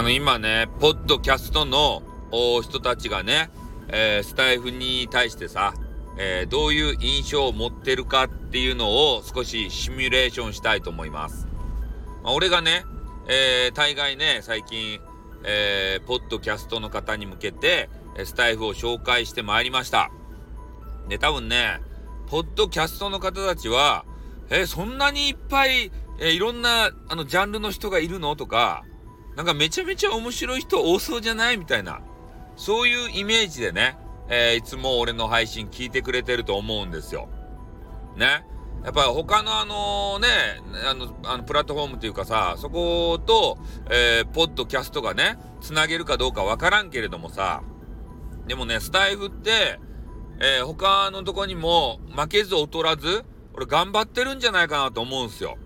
あの、今ね、ポッドキャストの人たちがね、えー、スタイフに対してさ、えー、どういう印象を持ってるかっていうのを少しシミュレーションしたいと思います。まあ、俺がね、えー、大概ね、最近、えー、ポッドキャストの方に向けて、スタイフを紹介してまいりました。で、多分ね、ポッドキャストの方たちは、えそんなにいっぱい、えいろんな、あの、ジャンルの人がいるの？とか、なんかめちゃめちゃ面白い人多そうじゃないみたいな。そういうイメージでね、えー、いつも俺の配信聞いてくれてると思うんですよ。ね。やっぱり他のあのね、あの、あのプラットフォームというかさ、そこと、えー、ポッドキャストがね、つなげるかどうかわからんけれどもさ、でもね、スタイフって、えー、他のとこにも負けず劣らず、俺頑張ってるんじゃないかなと思うんすよ。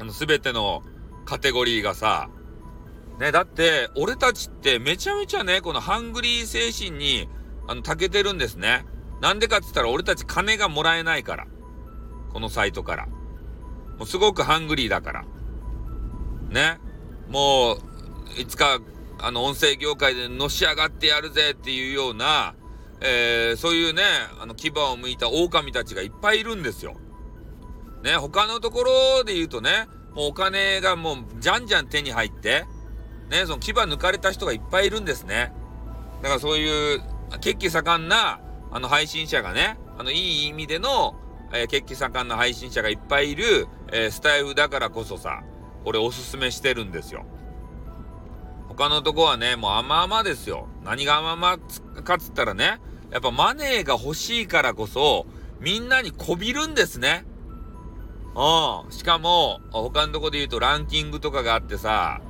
あの、すべてのカテゴリーがさ、ね、だって、俺たちってめちゃめちゃね、このハングリー精神に、あの、長けてるんですね。なんでかって言ったら俺たち金がもらえないから。このサイトから。もうすごくハングリーだから。ね。もう、いつか、あの、音声業界でのし上がってやるぜっていうような、えー、そういうね、あの、牙を向いた狼たちがいっぱいいるんですよ。ね、他のところで言うとね、もうお金がもうじゃんじゃん手に入って、ね、その牙抜かれた人がいっぱいいるんですね。だからそういう、血気盛んな、あの配信者がね、あの、いい意味での、えー、血気盛んな配信者がいっぱいいる、えー、スタイフだからこそさ、俺おすすめしてるんですよ。他のとこはね、もう甘々ですよ。何が甘々かっつったらね、やっぱマネーが欲しいからこそ、みんなにこびるんですね。うん。しかも、他のとこで言うとランキングとかがあってさ、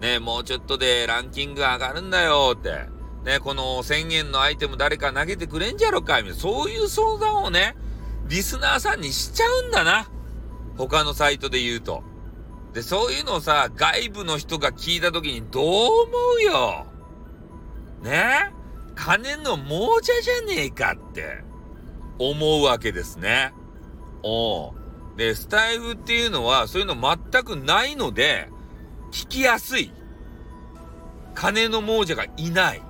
ね、もうちょっとでランキング上がるんだよって。ね、この1000円のアイテム誰か投げてくれんじゃろかみたいな、そういう相談をね、リスナーさんにしちゃうんだな。他のサイトで言うと。で、そういうのをさ、外部の人が聞いた時にどう思うよ。ね金の亡者じゃねえかって思うわけですね。おで、スタイフっていうのはそういうの全くないので、聞きやすい。金の亡者がいない。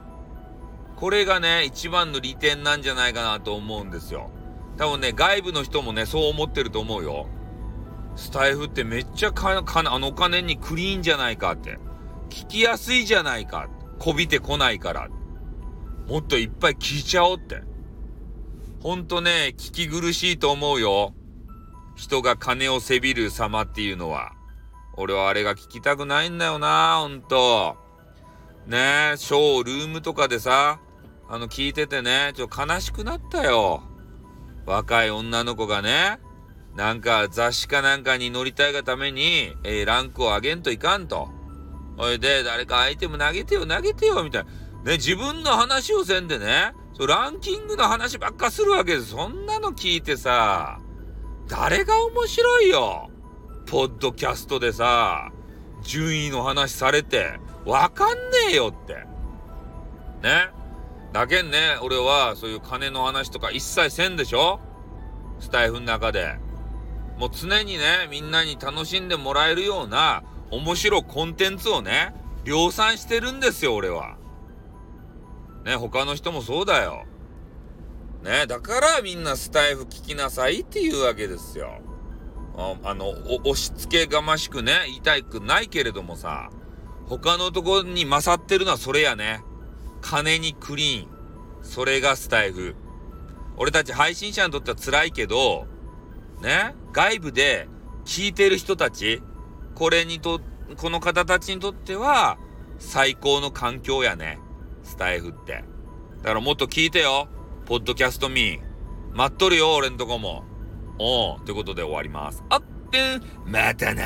これがね、一番の利点なんじゃないかなと思うんですよ。多分ね、外部の人もね、そう思ってると思うよ。スタイフってめっちゃか、か、あの金にクリーンじゃないかって。聞きやすいじゃないか。こびてこないから。もっといっぱい聞いちゃおうって。ほんとね、聞き苦しいと思うよ。人が金をせびる様っていうのは。俺はあれが聞きたくないんだよな、ほんと。ねえ、ショールームとかでさ、あの聞いててね、ちょっと悲しくなったよ。若い女の子がね、なんか雑誌かなんかに乗りたいがために、えー、ランクを上げんといかんと。ほいで、誰かアイテム投げてよ、投げてよ、みたいな。ね、自分の話をせんでね、そランキングの話ばっかするわけです。そんなの聞いてさ、誰が面白いよ。ポッドキャストでさ、順位の話されて、わかんねえよって。ね。だけんね、俺はそういう金の話とか一切せんでしょ？スタイフの中で。もう常にね、みんなに楽しんでもらえるような面白コンテンツをね、量産してるんですよ、俺は。ね、他の人もそうだよ。ね、だからみんなスタイフ聞きなさいっていうわけですよ。あの、押し付けがましくね、言いたくないけれどもさ、他のとこに勝ってるのはそれやね。金にクリーン。それがスタイフ。俺たち配信者にとっては辛いけど、ね、外部で聞いてる人たち、これにと、この方たちにとっては、最高の環境やね。スタイフって。だからもっと聞いてよ。ポッドキャストミー。待っとるよ、俺んとこも。おー、ということで終わります。あって、またな。